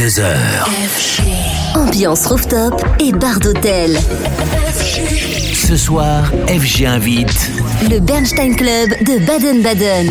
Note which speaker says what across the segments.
Speaker 1: 22h.
Speaker 2: Ambiance rooftop et bar d'hôtel.
Speaker 3: Ce soir, FG invite
Speaker 2: Le Bernstein Club de Baden-Baden.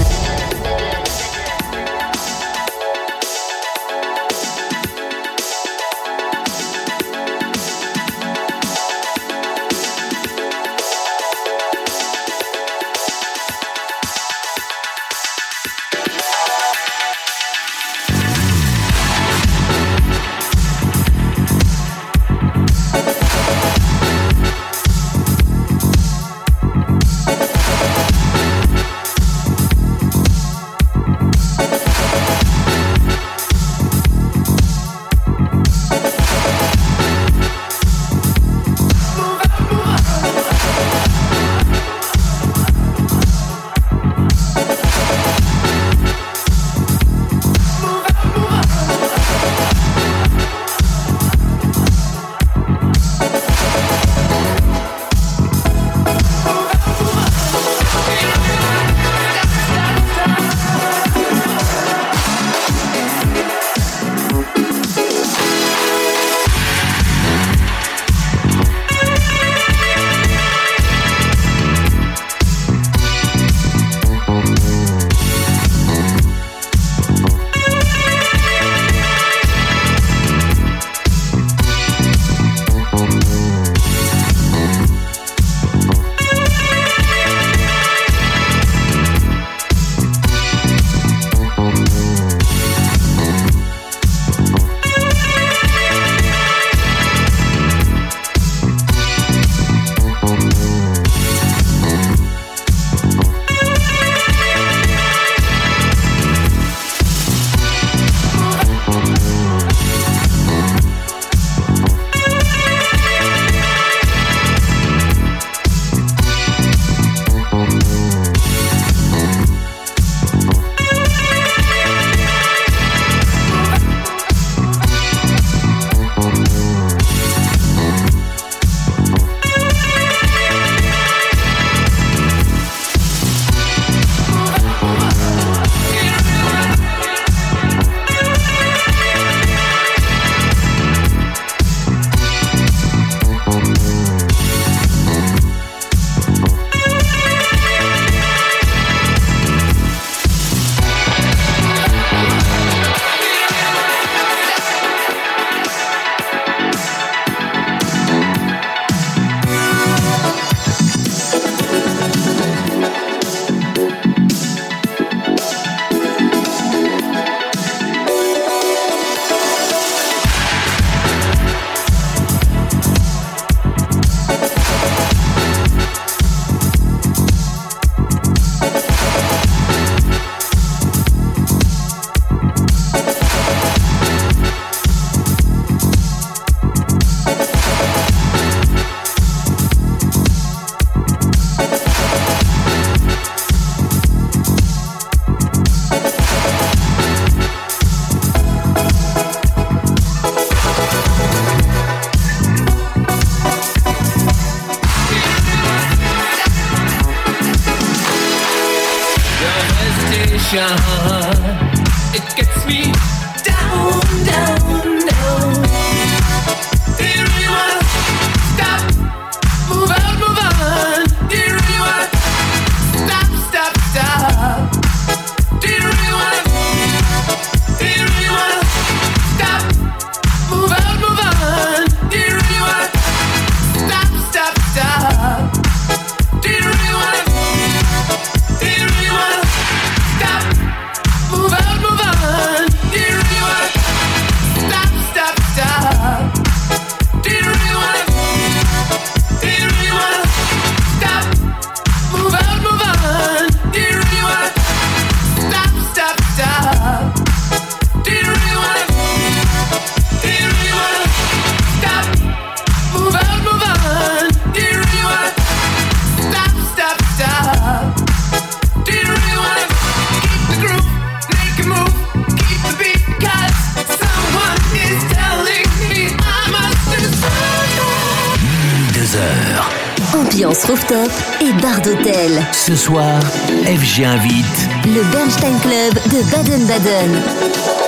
Speaker 3: Ce soir, FG invite
Speaker 2: le Bernstein Club de Baden-Baden.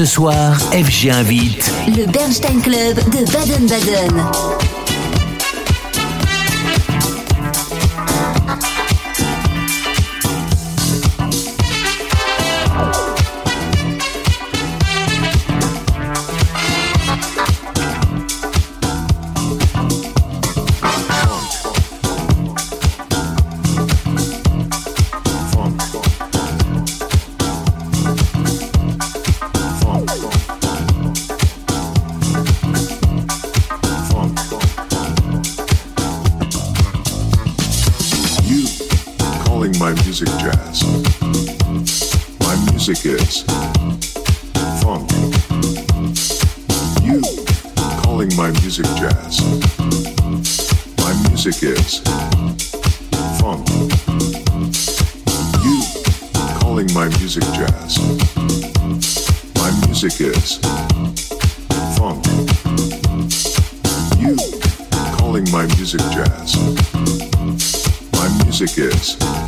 Speaker 3: ce soir, FG invite
Speaker 2: le Bernstein Club de Baden-Baden.
Speaker 4: my music jazz. My music is funk. You calling my music jazz. My music is funk. You calling my music jazz. My music is funk. You calling my music jazz. My music is.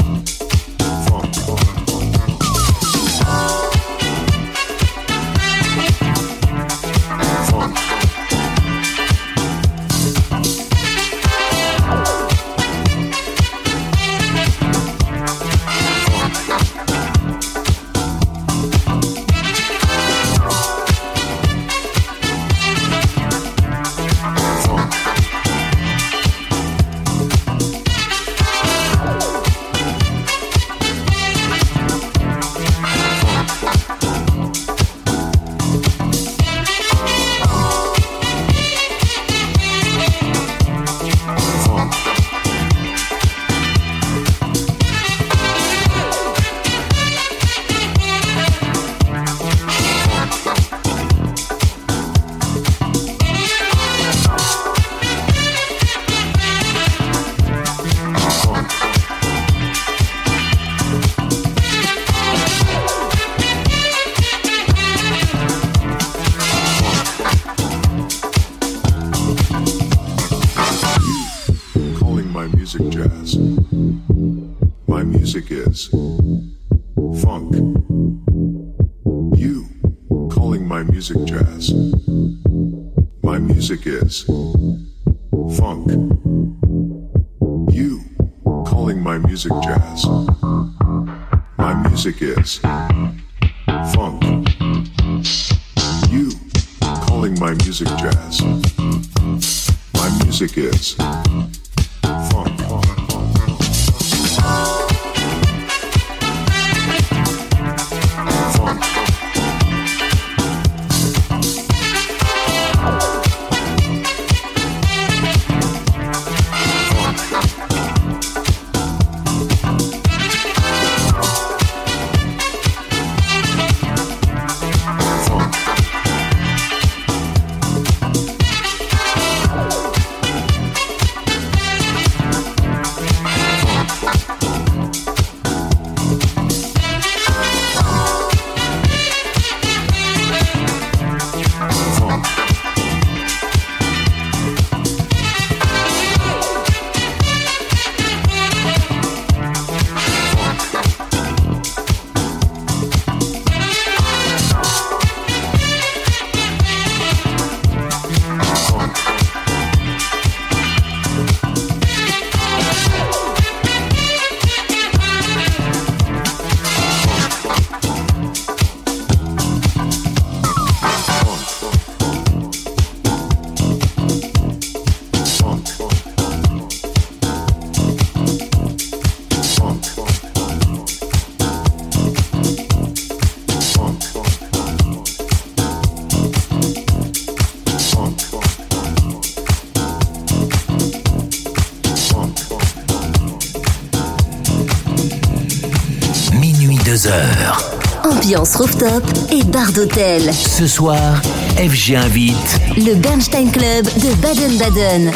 Speaker 4: Yes.
Speaker 2: Ambiance rooftop et bar d'hôtel.
Speaker 3: Ce soir, FG invite
Speaker 2: le Bernstein Club de Baden-Baden.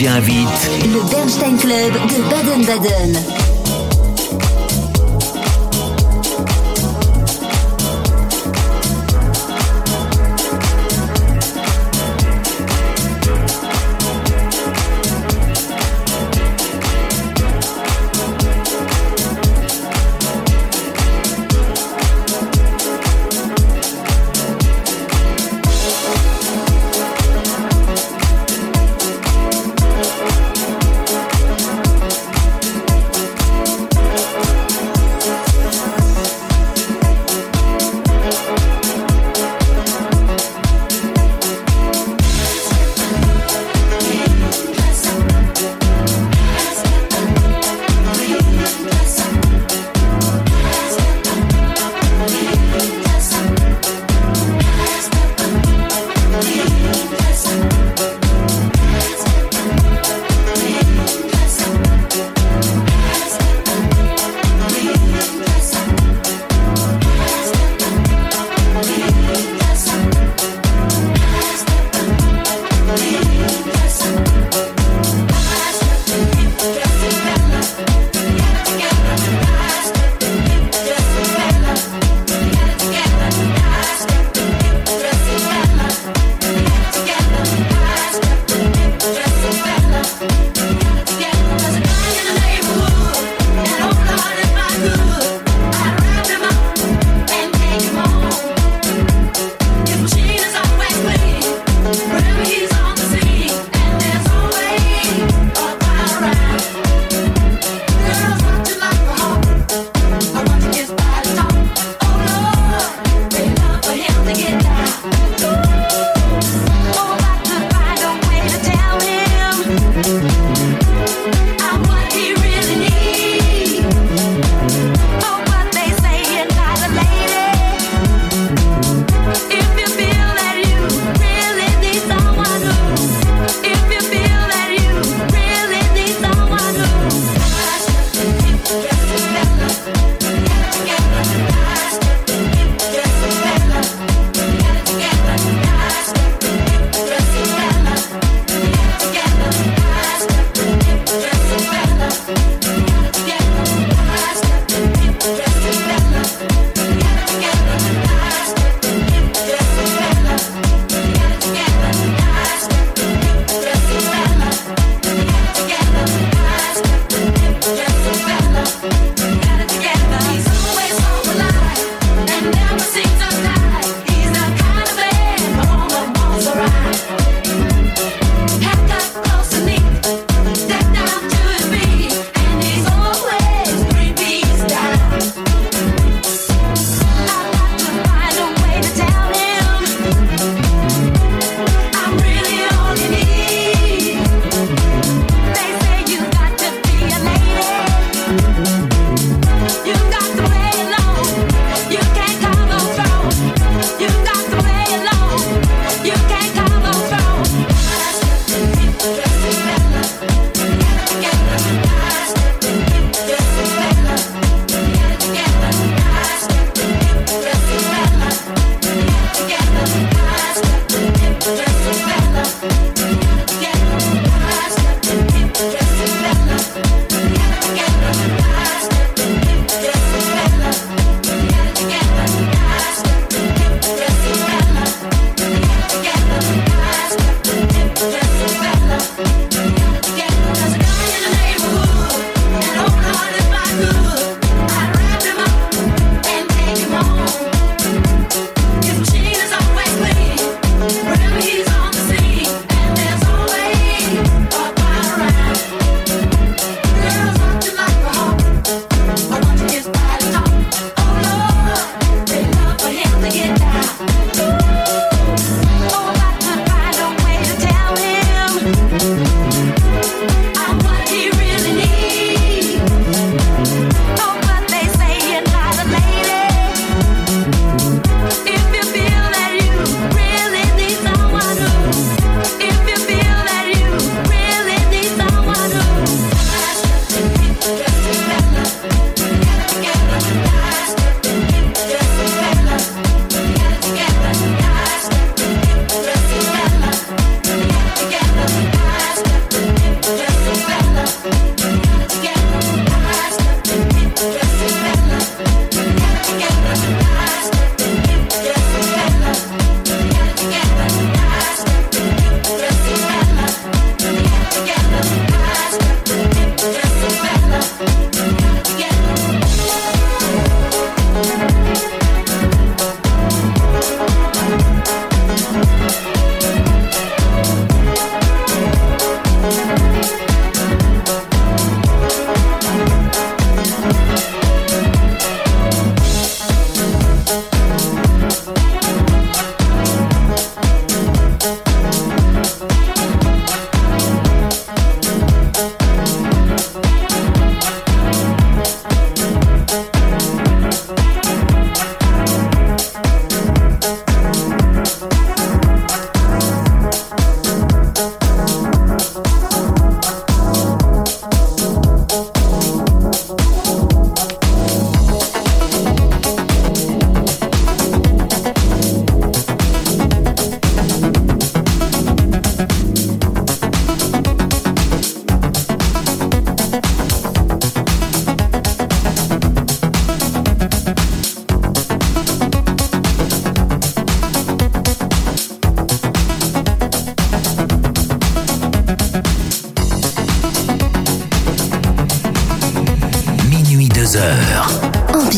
Speaker 3: FG invite
Speaker 2: le Bernstein Club de Baden-Baden.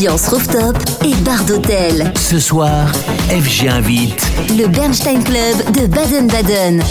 Speaker 2: Ambiance rooftop et bar d'hôtel.
Speaker 3: Ce soir, FG invite
Speaker 2: le Bernstein Club de Baden-Baden.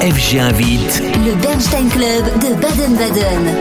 Speaker 3: FG invite
Speaker 2: le Bernstein Club de Baden-Baden.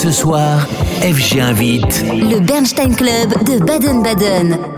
Speaker 3: Ce soir, FG invite
Speaker 2: Le Bernstein Club de Baden-Baden.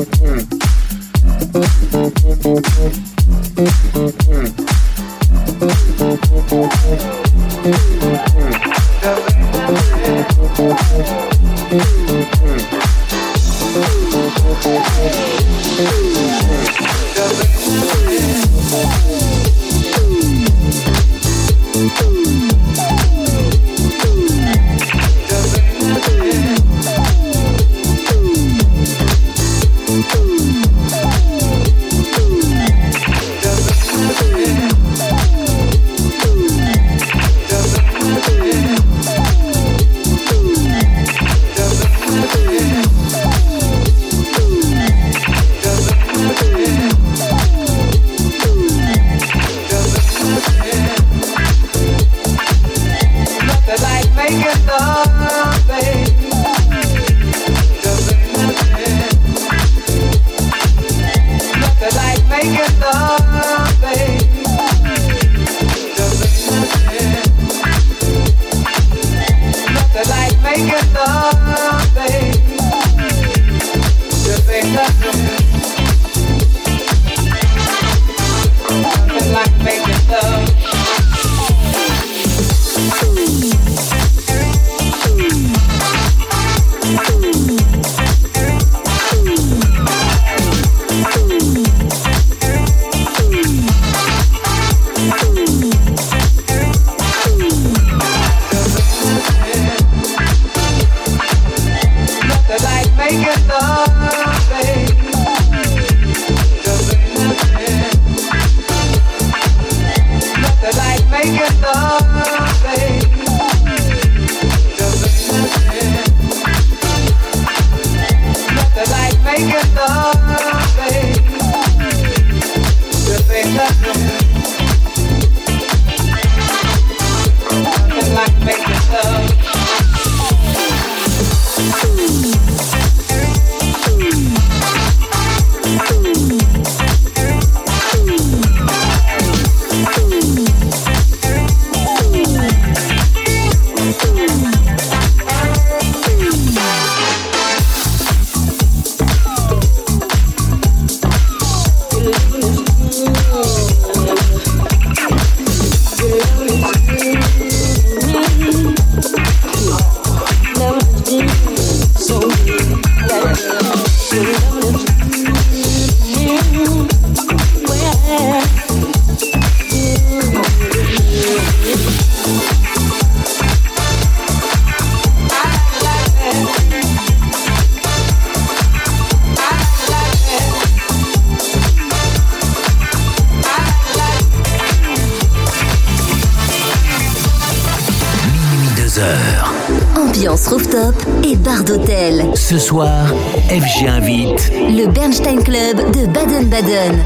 Speaker 3: Ce soir, FG invite
Speaker 2: le Bernstein Club de Baden-Baden.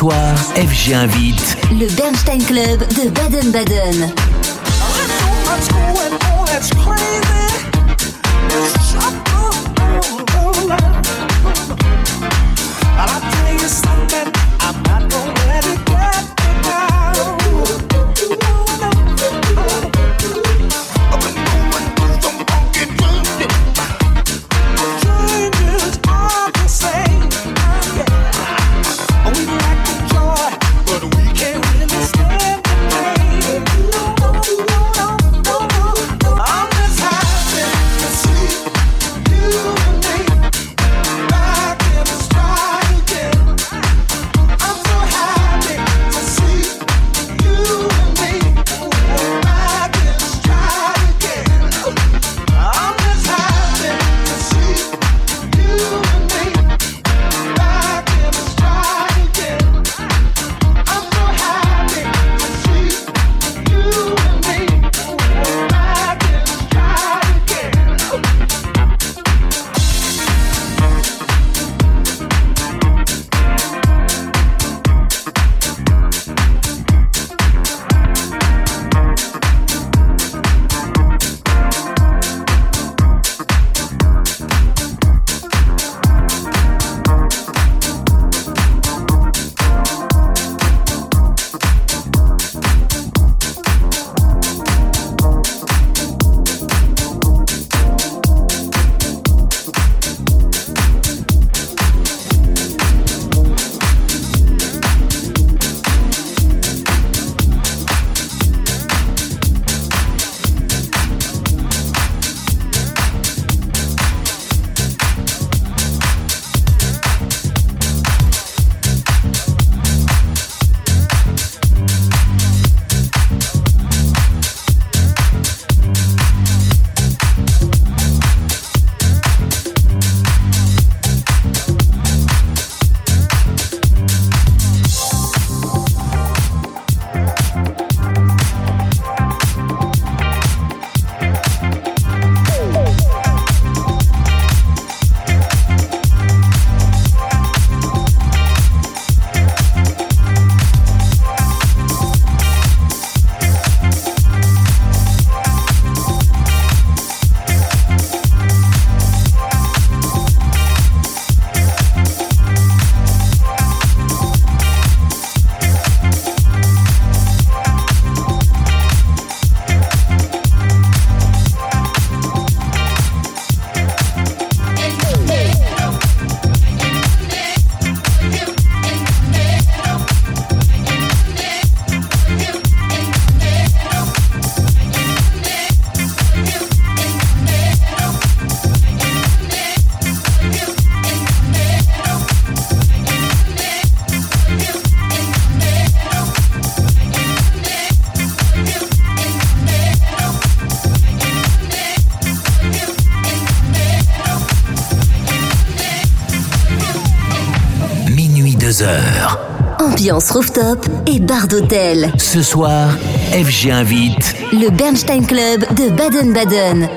Speaker 3: Soir, FG invite
Speaker 2: le Bernstein Club de Baden-Baden. Ambiance rooftop et bar d'hôtel.
Speaker 3: Ce soir, FG invite
Speaker 2: le Bernstein Club de Baden-Baden.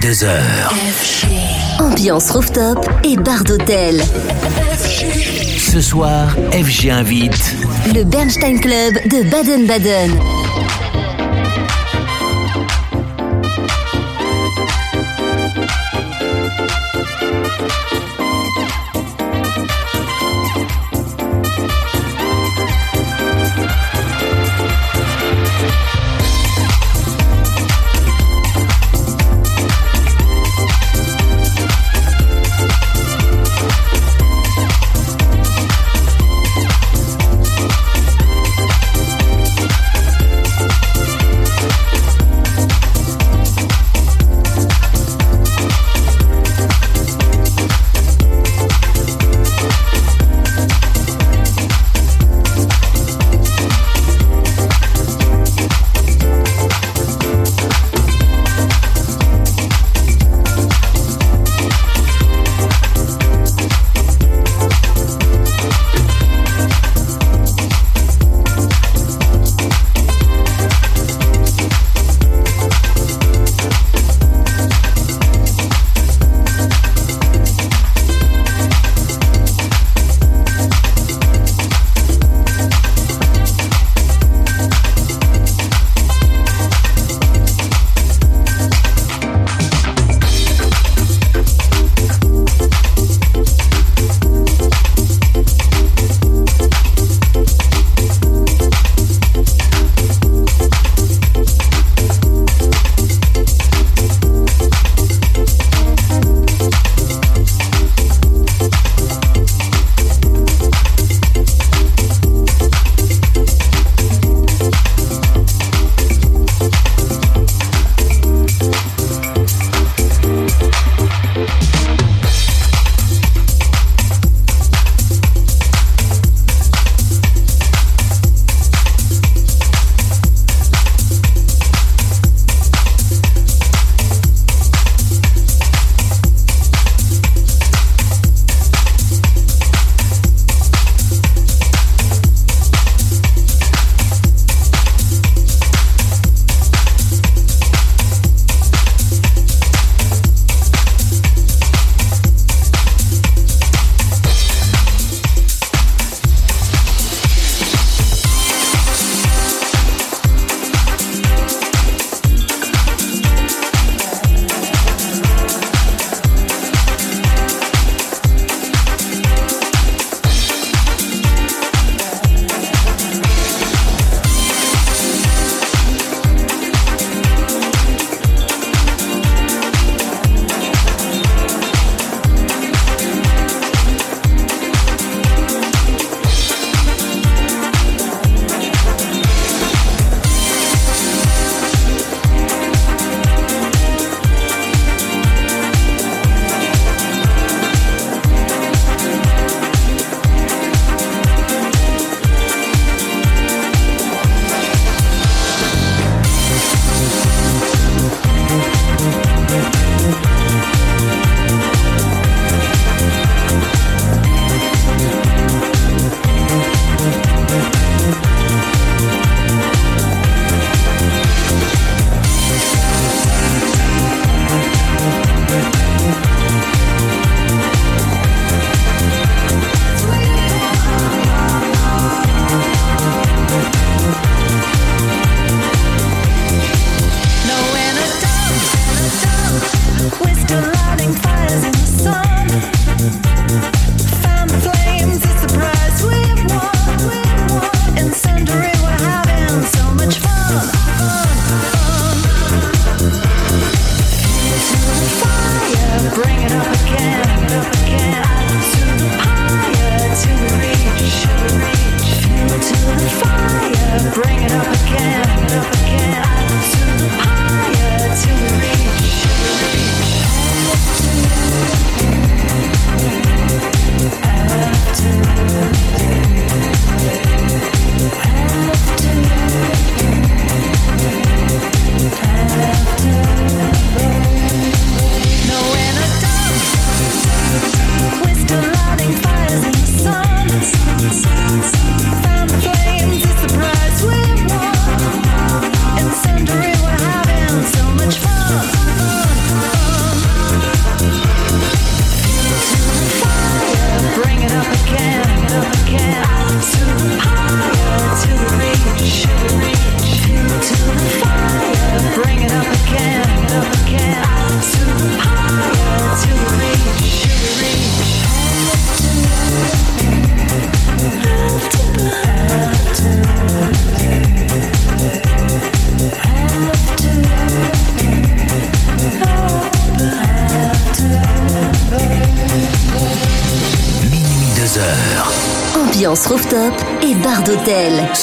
Speaker 3: 22h.
Speaker 2: Ambiance rooftop et bar d'hôtel.
Speaker 3: Ce soir, FG invite
Speaker 2: Le Bernstein Club de Baden-Baden.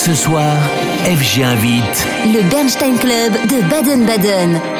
Speaker 3: Ce soir, FG invite
Speaker 2: le Bernstein Club de Baden-Baden.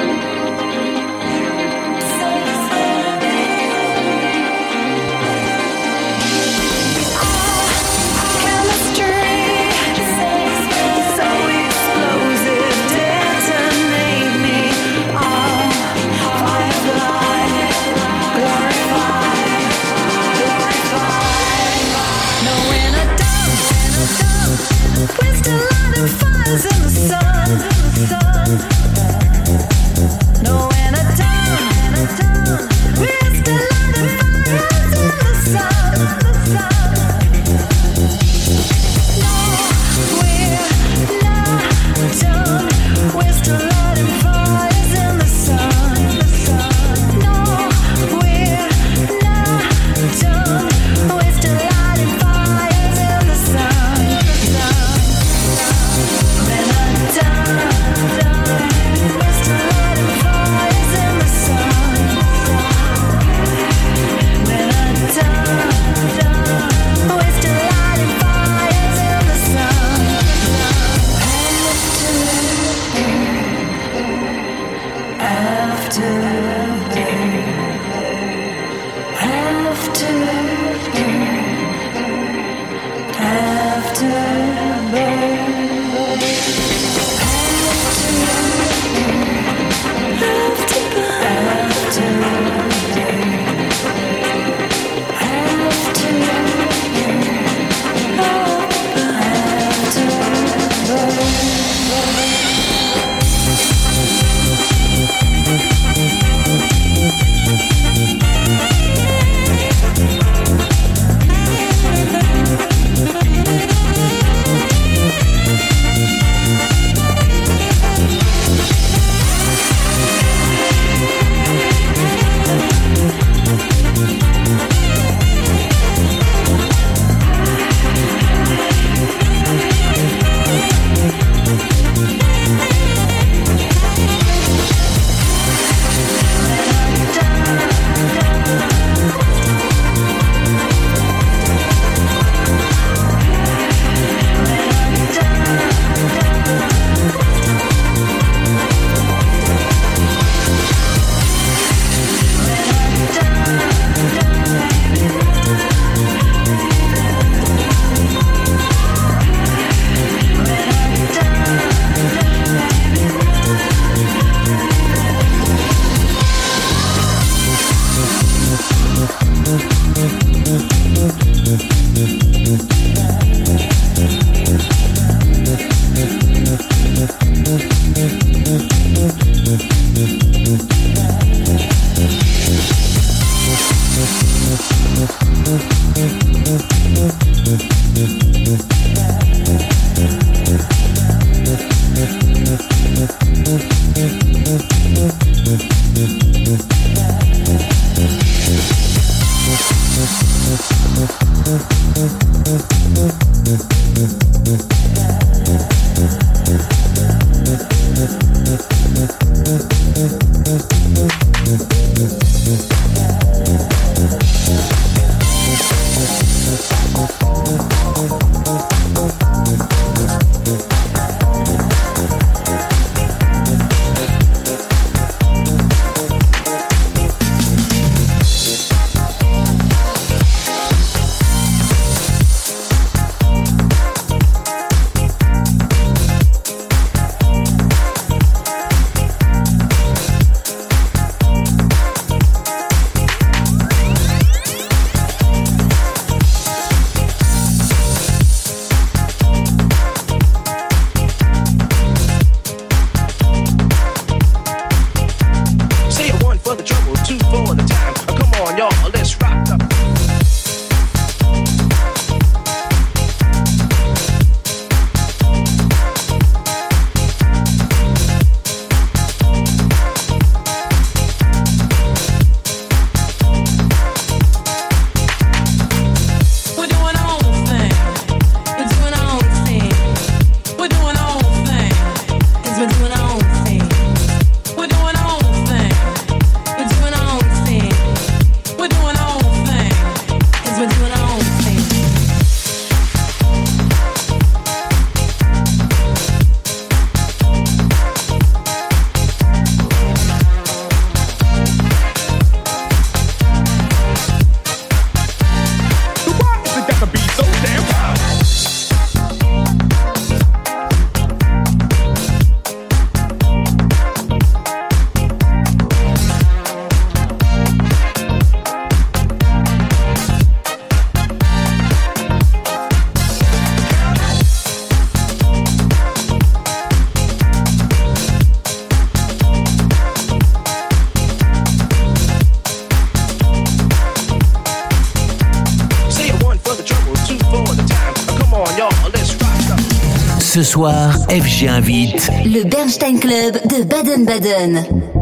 Speaker 3: Soir, FG invite
Speaker 2: le Bernstein Club de Baden-Baden.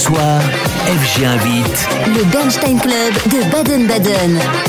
Speaker 3: Soir, FG invite
Speaker 2: le Bernstein Club de Baden-Baden.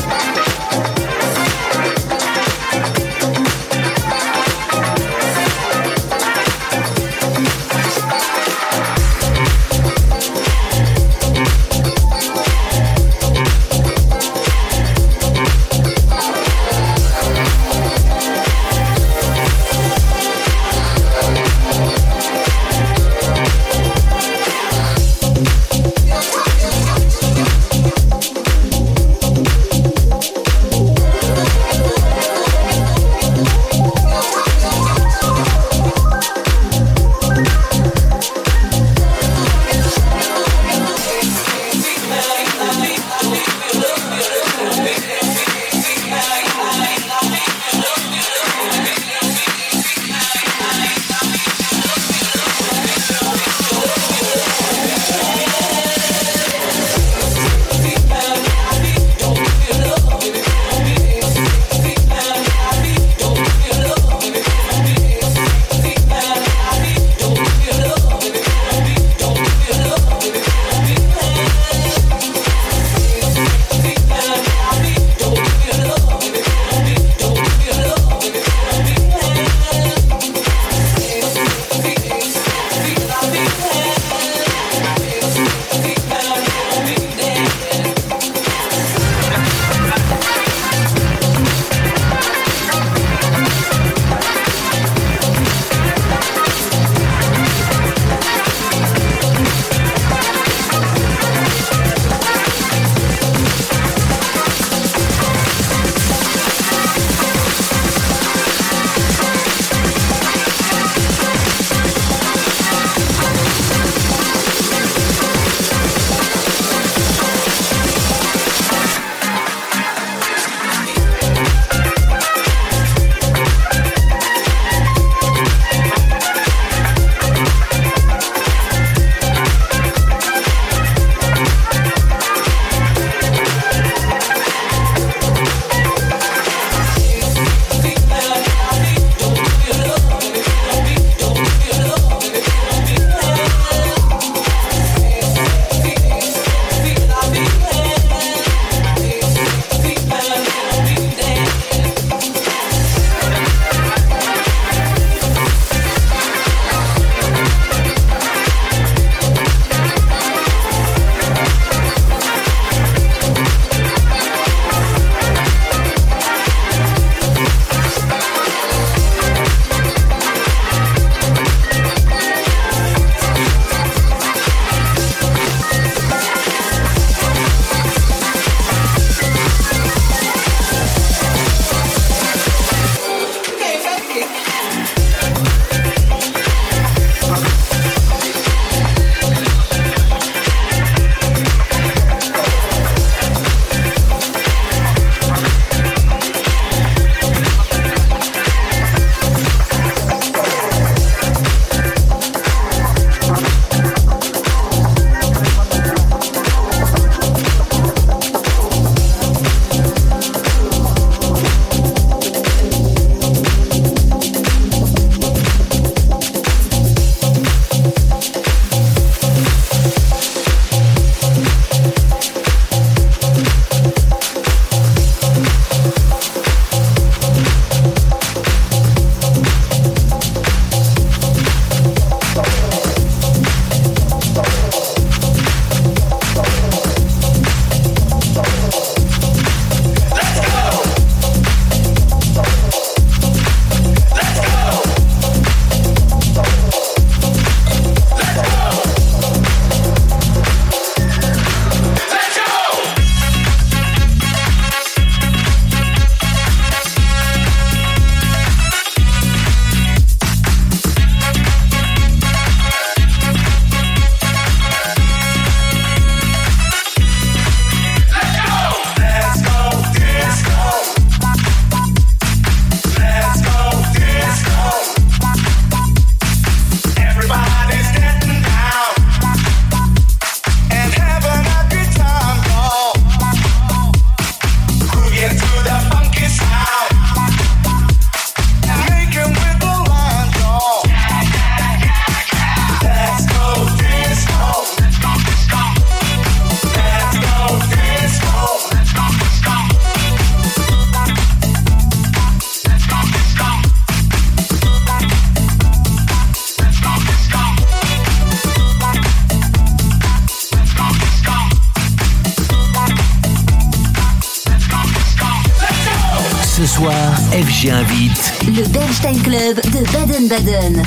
Speaker 3: Invite
Speaker 2: le Bernstein Club de Baden-Baden.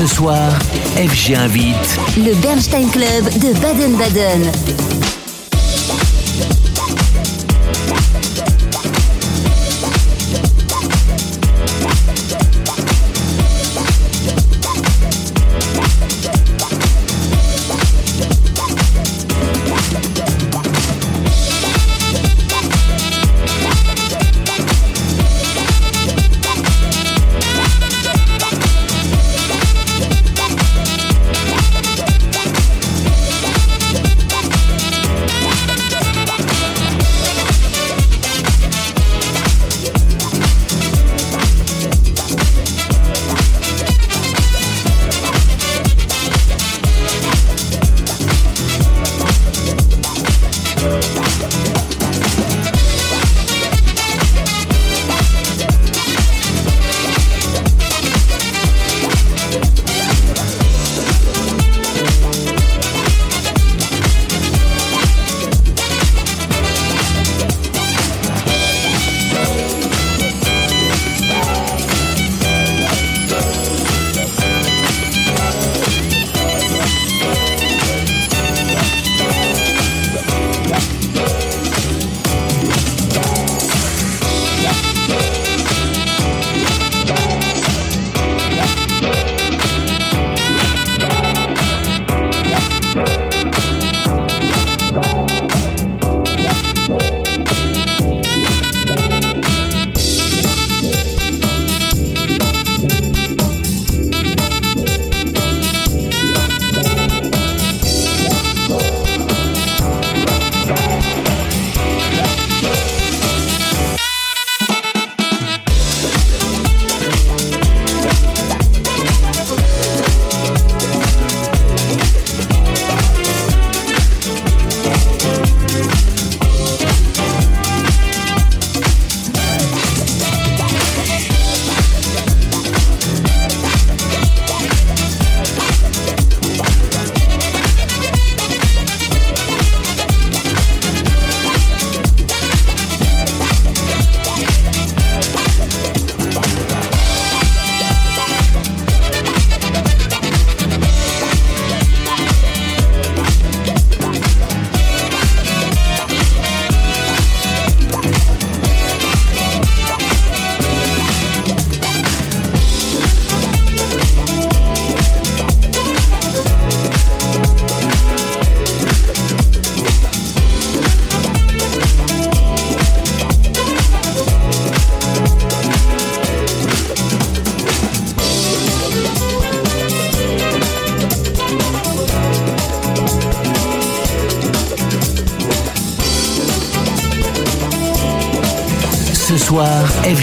Speaker 3: Ce soir, FG invite
Speaker 2: Le Bernstein Club de Baden-Baden.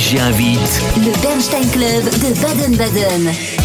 Speaker 3: FG invite
Speaker 2: Le Bernstein Club de Baden-Baden.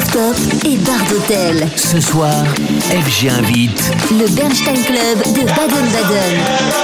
Speaker 2: Rooftop et bar d'hôtel.
Speaker 3: Ce soir, FG invite
Speaker 2: le Bernstein Club de Baden-Baden.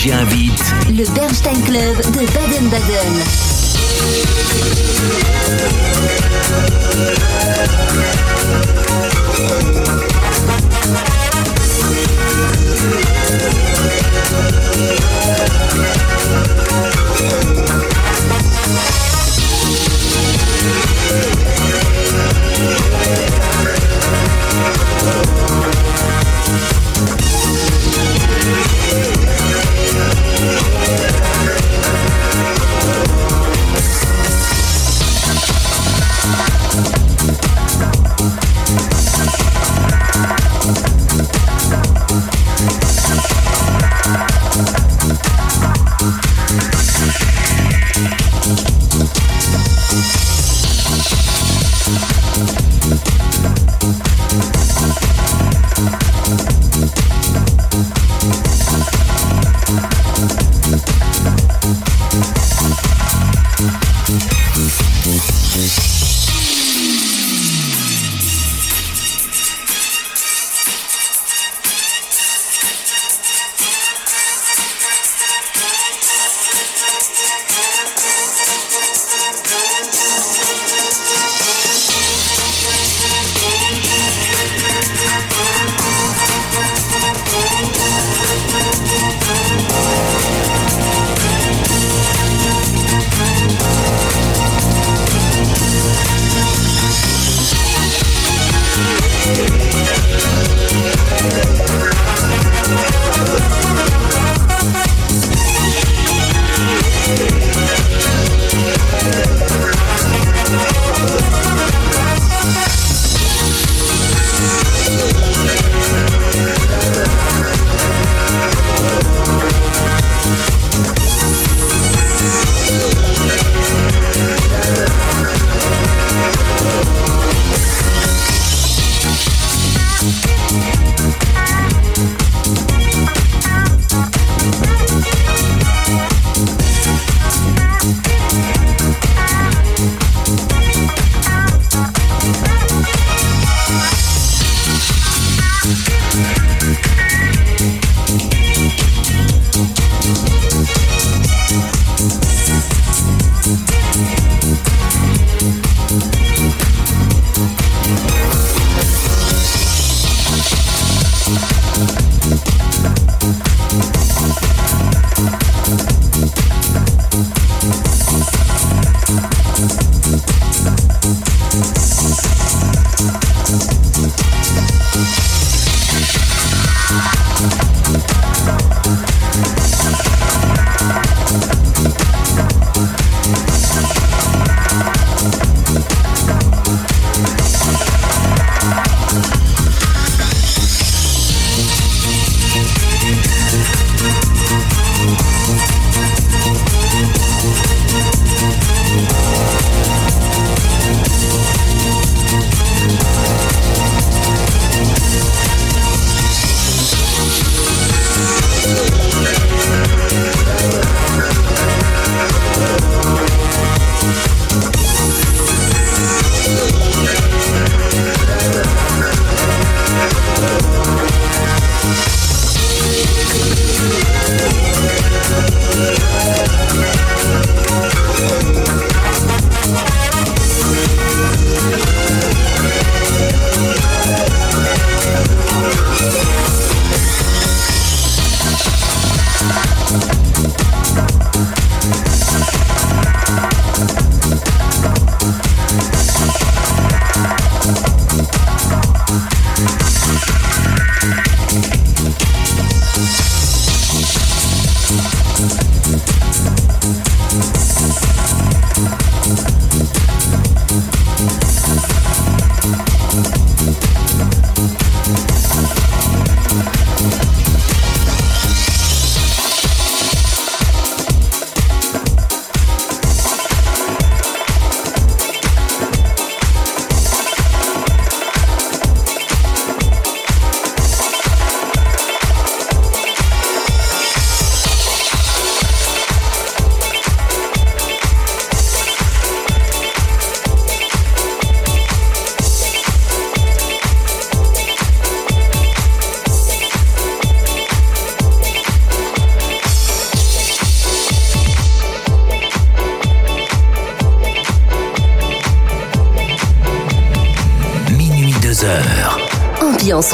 Speaker 3: FG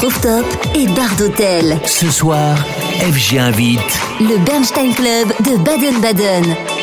Speaker 2: rooftop et bar d'hôtel.
Speaker 3: Ce soir, FG invite
Speaker 2: Le Bernstein Club de Baden-Baden.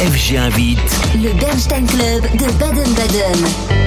Speaker 3: FG Invite.
Speaker 2: Le Bernstein Club de Baden-Baden.